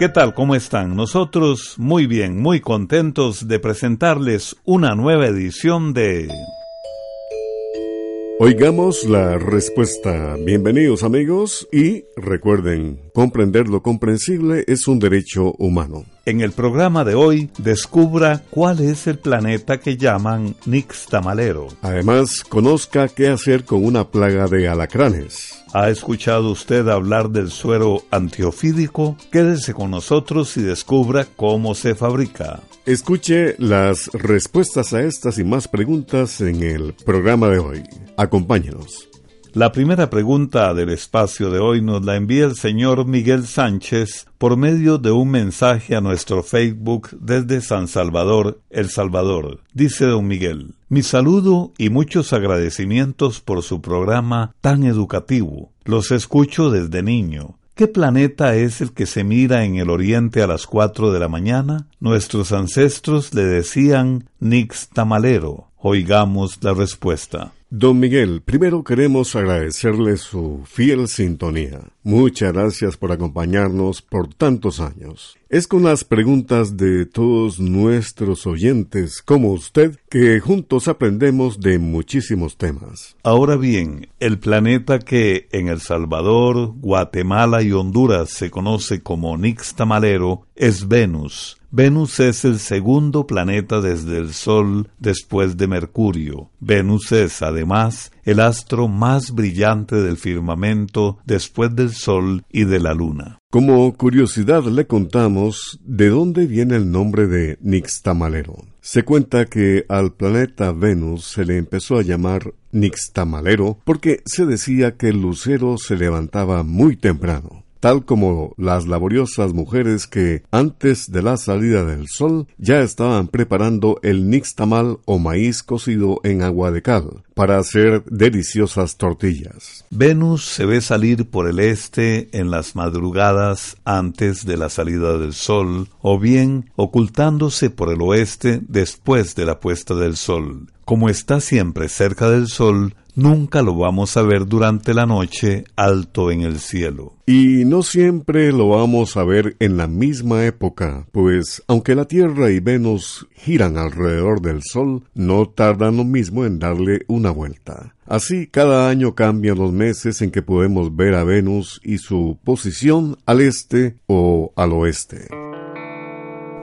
¿Qué tal? ¿Cómo están? Nosotros muy bien, muy contentos de presentarles una nueva edición de... Oigamos la respuesta. Bienvenidos amigos y recuerden, comprender lo comprensible es un derecho humano. En el programa de hoy, descubra cuál es el planeta que llaman Nixtamalero. Además, conozca qué hacer con una plaga de alacranes. ¿Ha escuchado usted hablar del suero antiofídico? Quédese con nosotros y descubra cómo se fabrica. Escuche las respuestas a estas y más preguntas en el programa de hoy. Acompáñenos. La primera pregunta del espacio de hoy nos la envía el señor Miguel Sánchez por medio de un mensaje a nuestro Facebook desde San Salvador, El Salvador. Dice don Miguel, mi saludo y muchos agradecimientos por su programa tan educativo. Los escucho desde niño. ¿Qué planeta es el que se mira en el oriente a las cuatro de la mañana? Nuestros ancestros le decían Nix Tamalero. Oigamos la respuesta. Don Miguel, primero queremos agradecerle su fiel sintonía. Muchas gracias por acompañarnos por tantos años. Es con las preguntas de todos nuestros oyentes como usted que juntos aprendemos de muchísimos temas. Ahora bien, el planeta que en El Salvador, Guatemala y Honduras se conoce como Nixtamalero es Venus, Venus es el segundo planeta desde el Sol después de Mercurio. Venus es, además, el astro más brillante del firmamento después del Sol y de la Luna. Como curiosidad le contamos de dónde viene el nombre de Nixtamalero. Se cuenta que al planeta Venus se le empezó a llamar Nixtamalero porque se decía que el lucero se levantaba muy temprano tal como las laboriosas mujeres que, antes de la salida del sol, ya estaban preparando el nixtamal o maíz cocido en agua de cal, para hacer deliciosas tortillas. Venus se ve salir por el este en las madrugadas antes de la salida del sol, o bien ocultándose por el oeste después de la puesta del sol. Como está siempre cerca del sol, nunca lo vamos a ver durante la noche alto en el cielo. Y no siempre lo vamos a ver en la misma época, pues aunque la Tierra y Venus giran alrededor del Sol, no tardan lo mismo en darle una vuelta. Así, cada año cambian los meses en que podemos ver a Venus y su posición al este o al oeste.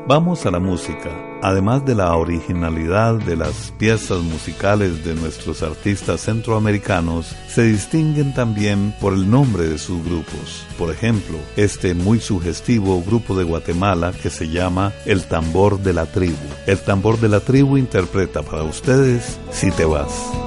Vamos a la música. Además de la originalidad de las piezas musicales de nuestros artistas centroamericanos, se distinguen también por el nombre de sus grupos. Por ejemplo, este muy sugestivo grupo de Guatemala que se llama El Tambor de la Tribu. El Tambor de la Tribu interpreta para ustedes Si te vas.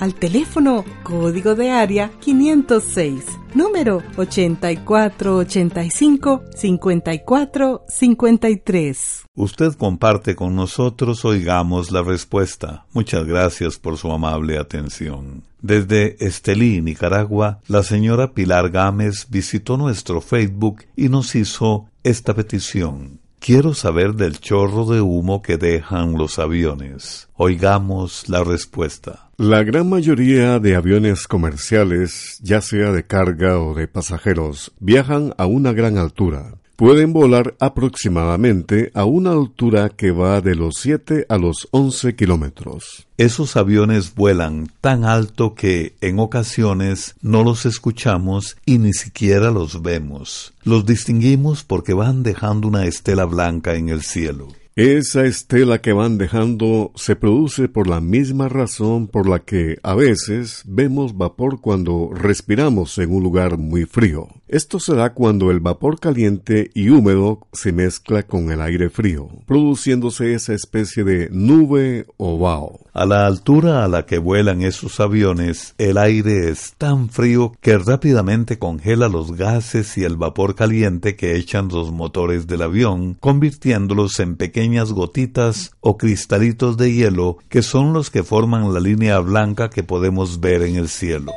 al teléfono código de área 506, número 8485-5453. Usted comparte con nosotros, oigamos la respuesta. Muchas gracias por su amable atención. Desde Estelí, Nicaragua, la señora Pilar Gámez visitó nuestro Facebook y nos hizo esta petición. Quiero saber del chorro de humo que dejan los aviones. Oigamos la respuesta. La gran mayoría de aviones comerciales, ya sea de carga o de pasajeros, viajan a una gran altura pueden volar aproximadamente a una altura que va de los 7 a los 11 kilómetros. Esos aviones vuelan tan alto que en ocasiones no los escuchamos y ni siquiera los vemos. Los distinguimos porque van dejando una estela blanca en el cielo. Esa estela que van dejando se produce por la misma razón por la que a veces vemos vapor cuando respiramos en un lugar muy frío. Esto se da cuando el vapor caliente y húmedo se mezcla con el aire frío, produciéndose esa especie de nube o vaho. A la altura a la que vuelan esos aviones, el aire es tan frío que rápidamente congela los gases y el vapor caliente que echan los motores del avión, convirtiéndolos en gotitas o cristalitos de hielo que son los que forman la línea blanca que podemos ver en el cielo.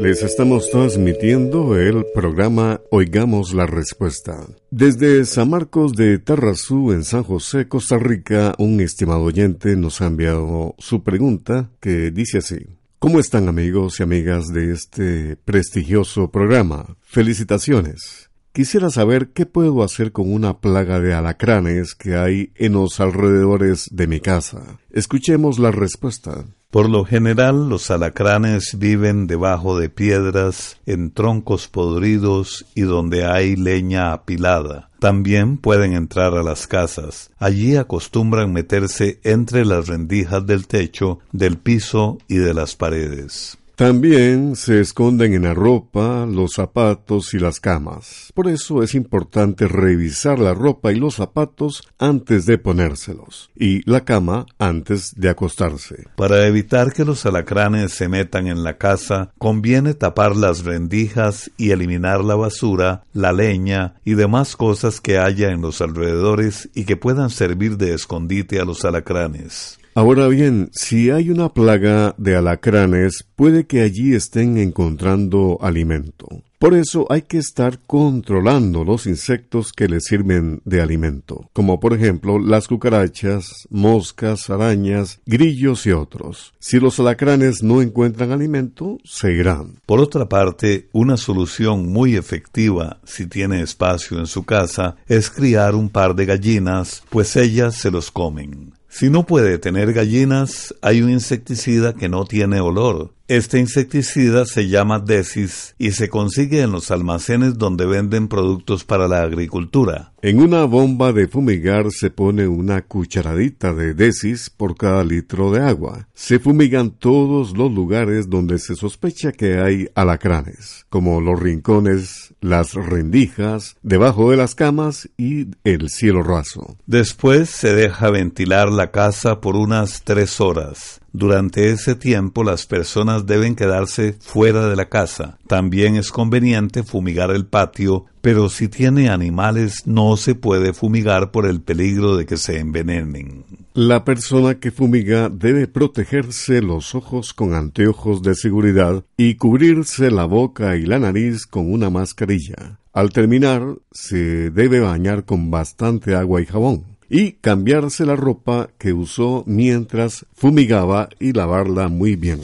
Les estamos transmitiendo el programa Oigamos la Respuesta. Desde San Marcos de Tarrazú, en San José, Costa Rica, un estimado oyente nos ha enviado su pregunta que dice así. ¿Cómo están amigos y amigas de este prestigioso programa? Felicitaciones. Quisiera saber qué puedo hacer con una plaga de alacranes que hay en los alrededores de mi casa. Escuchemos la respuesta. Por lo general, los alacranes viven debajo de piedras, en troncos podridos y donde hay leña apilada. También pueden entrar a las casas. Allí acostumbran meterse entre las rendijas del techo, del piso y de las paredes. También se esconden en la ropa, los zapatos y las camas. Por eso es importante revisar la ropa y los zapatos antes de ponérselos y la cama antes de acostarse. Para evitar que los alacranes se metan en la casa, conviene tapar las rendijas y eliminar la basura, la leña y demás cosas que haya en los alrededores y que puedan servir de escondite a los alacranes. Ahora bien, si hay una plaga de alacranes, puede que allí estén encontrando alimento. Por eso hay que estar controlando los insectos que les sirven de alimento, como por ejemplo las cucarachas, moscas, arañas, grillos y otros. Si los alacranes no encuentran alimento, se irán. Por otra parte, una solución muy efectiva, si tiene espacio en su casa, es criar un par de gallinas, pues ellas se los comen. Si no puede tener gallinas, hay un insecticida que no tiene olor. Este insecticida se llama Desis y se consigue en los almacenes donde venden productos para la agricultura. En una bomba de fumigar se pone una cucharadita de Desis por cada litro de agua. Se fumigan todos los lugares donde se sospecha que hay alacranes, como los rincones, las rendijas, debajo de las camas y el cielo raso. Después se deja ventilar la casa por unas tres horas. Durante ese tiempo las personas deben quedarse fuera de la casa. También es conveniente fumigar el patio, pero si tiene animales no se puede fumigar por el peligro de que se envenenen. La persona que fumiga debe protegerse los ojos con anteojos de seguridad y cubrirse la boca y la nariz con una mascarilla. Al terminar, se debe bañar con bastante agua y jabón y cambiarse la ropa que usó mientras fumigaba y lavarla muy bien.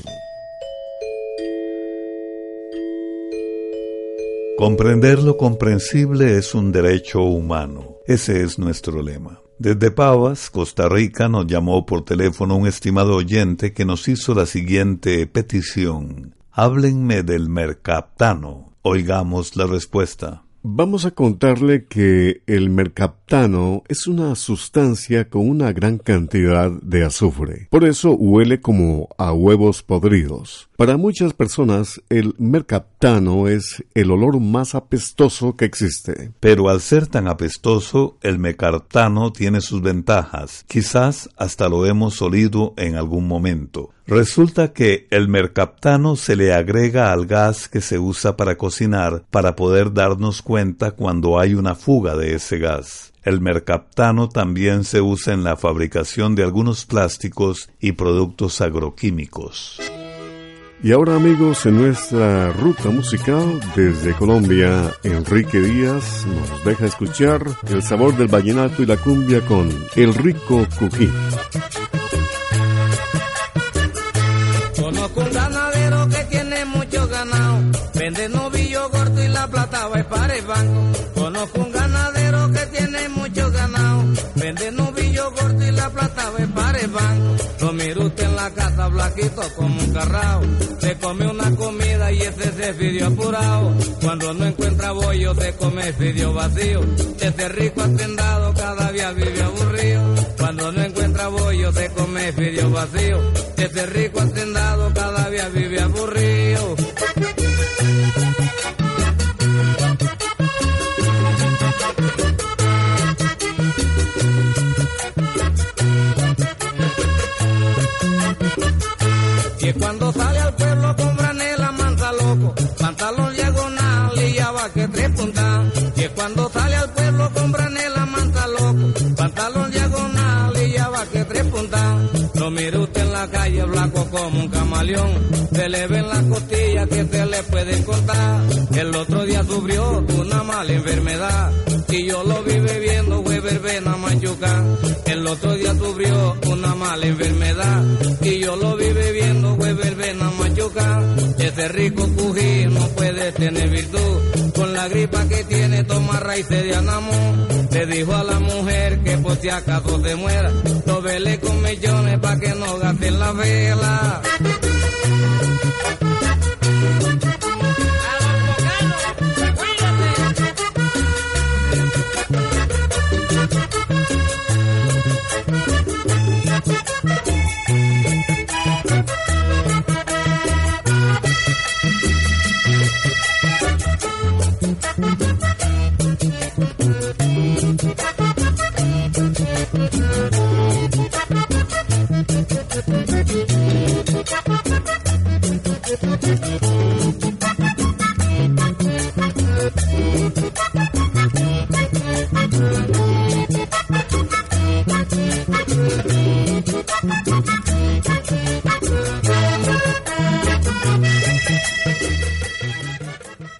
Comprender lo comprensible es un derecho humano. Ese es nuestro lema. Desde Pavas, Costa Rica, nos llamó por teléfono un estimado oyente que nos hizo la siguiente petición. Háblenme del mercaptano. Oigamos la respuesta. Vamos a contarle que el mercaptano es una sustancia con una gran cantidad de azufre. Por eso huele como a huevos podridos. Para muchas personas, el mercaptano es el olor más apestoso que existe. Pero al ser tan apestoso, el mercaptano tiene sus ventajas. Quizás hasta lo hemos olido en algún momento. Resulta que el mercaptano se le agrega al gas que se usa para cocinar para poder darnos cuenta cuando hay una fuga de ese gas. El mercaptano también se usa en la fabricación de algunos plásticos y productos agroquímicos. Y ahora amigos, en nuestra ruta musical desde Colombia, Enrique Díaz nos deja escuchar el sabor del vallenato y la cumbia con El Rico Cují. Conozco un ganadero que tiene mucho ganado, vende novillo y la plata va para el banco. Lo miro usted en la casa blanquito como un carrao, se come una comida y ese se pidió apurado. Cuando no encuentra bollo se come pidió vacío, ese rico atendado cada día vive aburrido. Cuando no encuentra bollo se come pidió vacío, ese rico atendado cada día vive aburrido. Como un camaleón, se le ven las costillas que se le pueden cortar. El otro día sufrió una mala enfermedad y yo lo vi bebiendo, fue verbena manchuca. El otro día sufrió una mala enfermedad y yo lo vi bebiendo, fue verbena machuca. Ese rico cují no puede tener virtud. Con la gripa que tiene toma raíces de anamo. Le dijo a la mujer que por si acaso se muera, lo con millones pa' que no gasten la vela.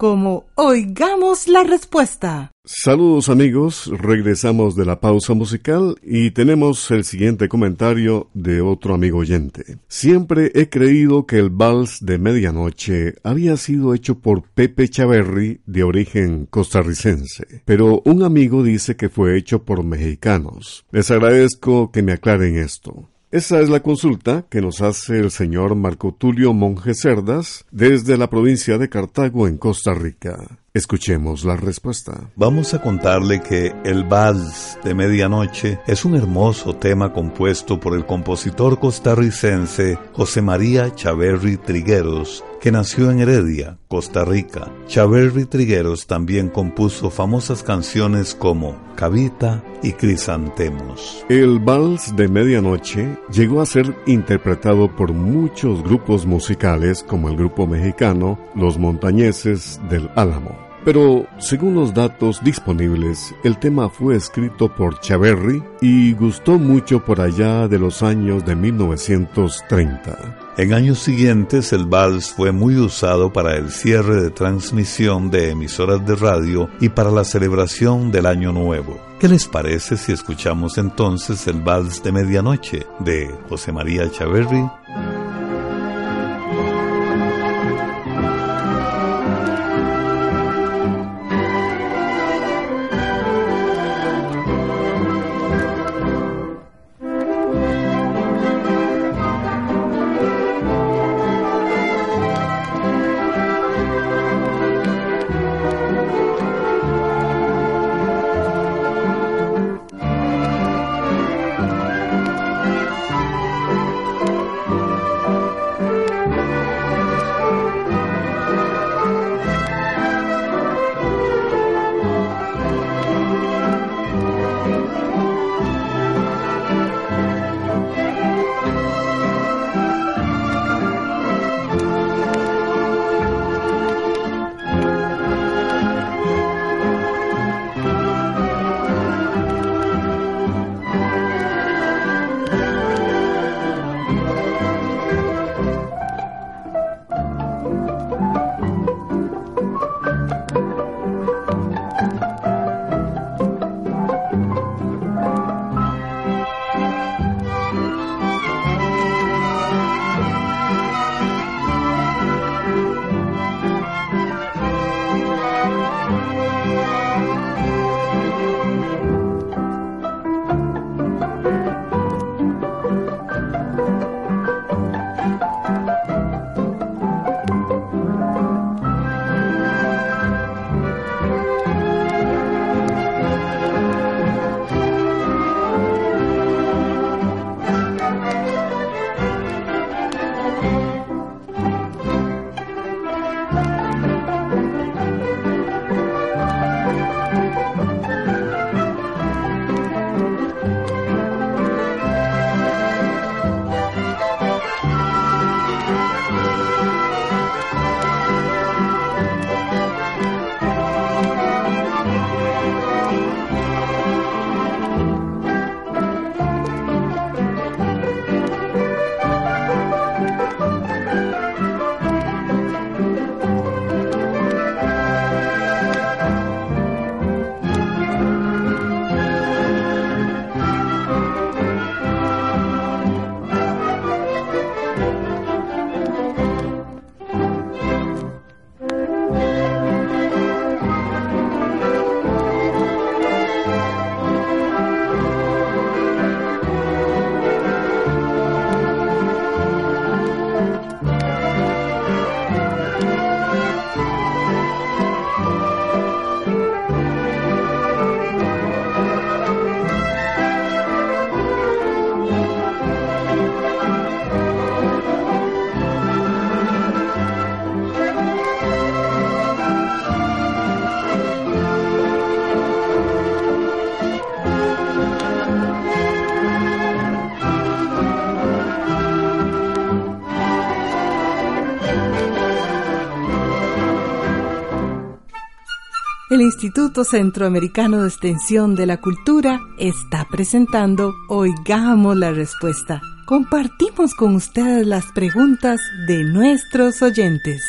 como Oigamos la Respuesta. Saludos amigos, regresamos de la pausa musical y tenemos el siguiente comentario de otro amigo oyente. Siempre he creído que el vals de medianoche había sido hecho por Pepe Chaverri de origen costarricense, pero un amigo dice que fue hecho por mexicanos. Les agradezco que me aclaren esto. Esa es la consulta que nos hace el señor Marco Tulio Monje Cerdas desde la provincia de Cartago en Costa Rica. Escuchemos la respuesta. Vamos a contarle que el Vals de Medianoche es un hermoso tema compuesto por el compositor costarricense José María Chaverri Trigueros, que nació en Heredia, Costa Rica. Chaverri Trigueros también compuso famosas canciones como Cavita y Crisantemos. El Vals de Medianoche llegó a ser interpretado por muchos grupos musicales como el grupo mexicano Los Montañeses del Álamo. Pero, según los datos disponibles, el tema fue escrito por Chaverri y gustó mucho por allá de los años de 1930. En años siguientes el vals fue muy usado para el cierre de transmisión de emisoras de radio y para la celebración del Año Nuevo. ¿Qué les parece si escuchamos entonces el vals de medianoche de José María Chaverri? El Instituto Centroamericano de Extensión de la Cultura está presentando Oigamos la Respuesta. Compartimos con ustedes las preguntas de nuestros oyentes.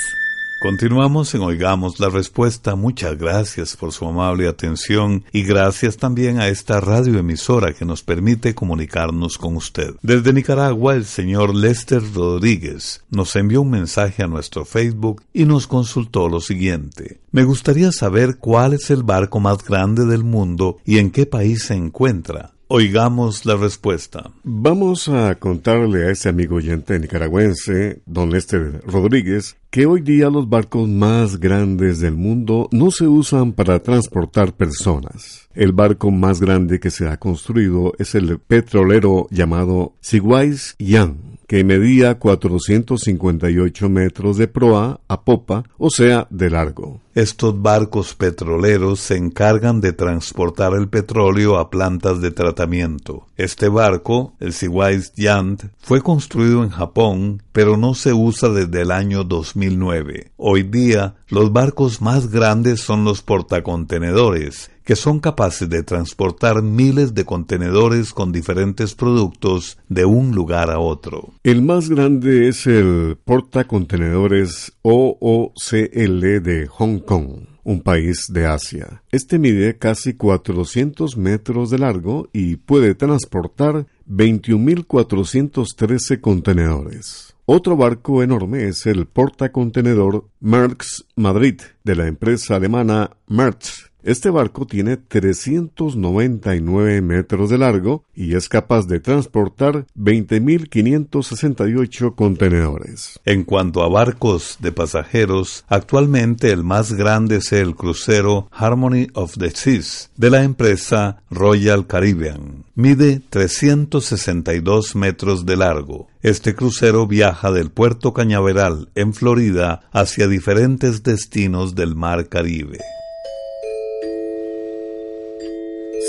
Continuamos en Oigamos la Respuesta. Muchas gracias por su amable atención y gracias también a esta radioemisora que nos permite comunicarnos con usted. Desde Nicaragua, el señor Lester Rodríguez nos envió un mensaje a nuestro Facebook y nos consultó lo siguiente. Me gustaría saber cuál es el barco más grande del mundo y en qué país se encuentra. Oigamos la respuesta. Vamos a contarle a ese amigo oyente nicaragüense, don Lester Rodríguez, que hoy día los barcos más grandes del mundo no se usan para transportar personas. El barco más grande que se ha construido es el petrolero llamado Sigwais Yang que medía 458 metros de proa a popa, o sea, de largo. Estos barcos petroleros se encargan de transportar el petróleo a plantas de tratamiento. Este barco, el Seawise Yant, fue construido en Japón, pero no se usa desde el año 2009. Hoy día, los barcos más grandes son los portacontenedores, que son capaces de transportar miles de contenedores con diferentes productos de un lugar a otro. El más grande es el portacontenedores OOCL de Hong Kong un país de Asia. Este mide casi 400 metros de largo y puede transportar 21.413 contenedores. Otro barco enorme es el portacontenedor Merckx Madrid de la empresa alemana Merckx este barco tiene 399 metros de largo y es capaz de transportar 20.568 contenedores. En cuanto a barcos de pasajeros, actualmente el más grande es el crucero Harmony of the Seas de la empresa Royal Caribbean. Mide 362 metros de largo. Este crucero viaja del puerto Cañaveral, en Florida, hacia diferentes destinos del Mar Caribe.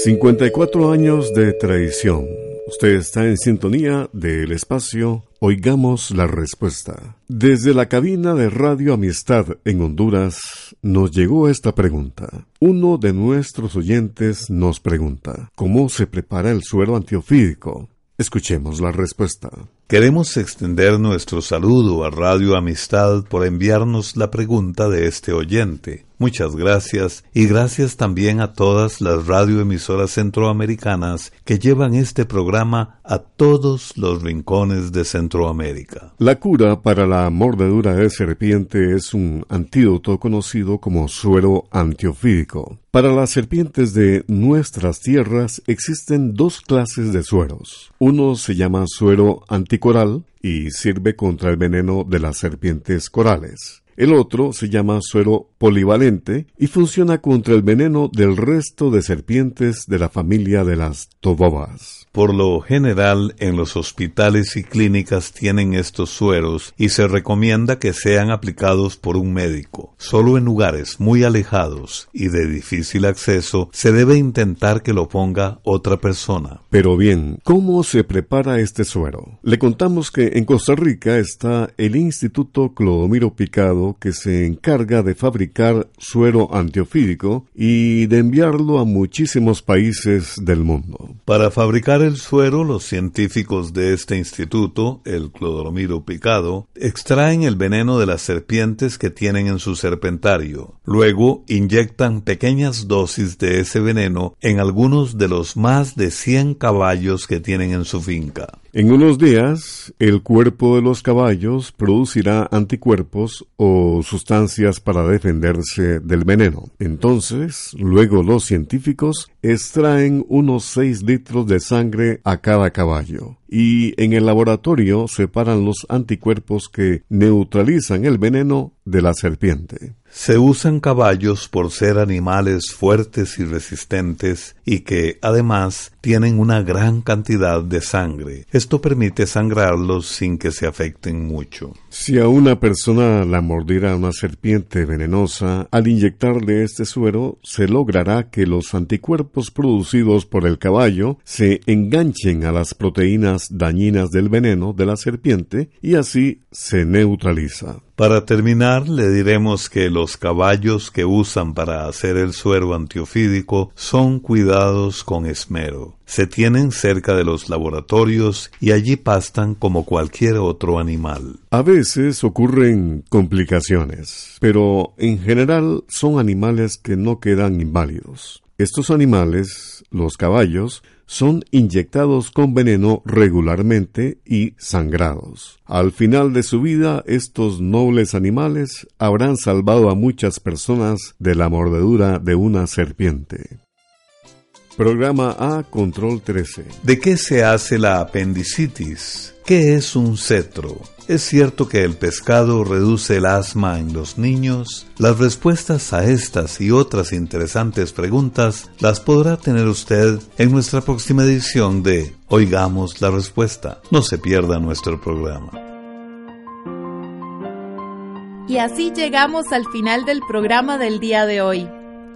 54 años de traición. Usted está en sintonía del espacio Oigamos la Respuesta. Desde la cabina de Radio Amistad en Honduras nos llegó esta pregunta. Uno de nuestros oyentes nos pregunta, ¿cómo se prepara el suero antiofídico? Escuchemos la respuesta. Queremos extender nuestro saludo a Radio Amistad por enviarnos la pregunta de este oyente. Muchas gracias y gracias también a todas las radioemisoras centroamericanas que llevan este programa a todos los rincones de Centroamérica. La cura para la mordedura de serpiente es un antídoto conocido como suero antiofídico. Para las serpientes de nuestras tierras existen dos clases de sueros. Uno se llama suero anticoral y sirve contra el veneno de las serpientes corales. El otro se llama suero polivalente y funciona contra el veneno del resto de serpientes de la familia de las tobobas. Por lo general, en los hospitales y clínicas tienen estos sueros y se recomienda que sean aplicados por un médico. Solo en lugares muy alejados y de difícil acceso se debe intentar que lo ponga otra persona. Pero bien, ¿cómo se prepara este suero? Le contamos que en Costa Rica está el Instituto Clodomiro Picado que se encarga de fabricar suero antiofídico y de enviarlo a muchísimos países del mundo. Para fabricar el suero, los científicos de este instituto, el clodromiro picado, extraen el veneno de las serpientes que tienen en su serpentario. Luego inyectan pequeñas dosis de ese veneno en algunos de los más de 100 caballos que tienen en su finca. En unos días, el cuerpo de los caballos producirá anticuerpos o sustancias para defenderse del veneno. Entonces, luego los científicos extraen unos 6 litros de sangre a cada caballo y en el laboratorio separan los anticuerpos que neutralizan el veneno de la serpiente. Se usan caballos por ser animales fuertes y resistentes y que, además, tienen una gran cantidad de sangre. Esto permite sangrarlos sin que se afecten mucho. Si a una persona la mordiera una serpiente venenosa, al inyectarle este suero, se logrará que los anticuerpos producidos por el caballo se enganchen a las proteínas dañinas del veneno de la serpiente y así se neutraliza. Para terminar, le diremos que los caballos que usan para hacer el suero antiofídico son cuidados con esmero. Se tienen cerca de los laboratorios y allí pastan como cualquier otro animal. A veces ocurren complicaciones, pero en general son animales que no quedan inválidos. Estos animales, los caballos, son inyectados con veneno regularmente y sangrados. Al final de su vida, estos nobles animales habrán salvado a muchas personas de la mordedura de una serpiente. Programa A Control 13. ¿De qué se hace la apendicitis? ¿Qué es un cetro? ¿Es cierto que el pescado reduce el asma en los niños? Las respuestas a estas y otras interesantes preguntas las podrá tener usted en nuestra próxima edición de Oigamos la Respuesta. No se pierda nuestro programa. Y así llegamos al final del programa del día de hoy.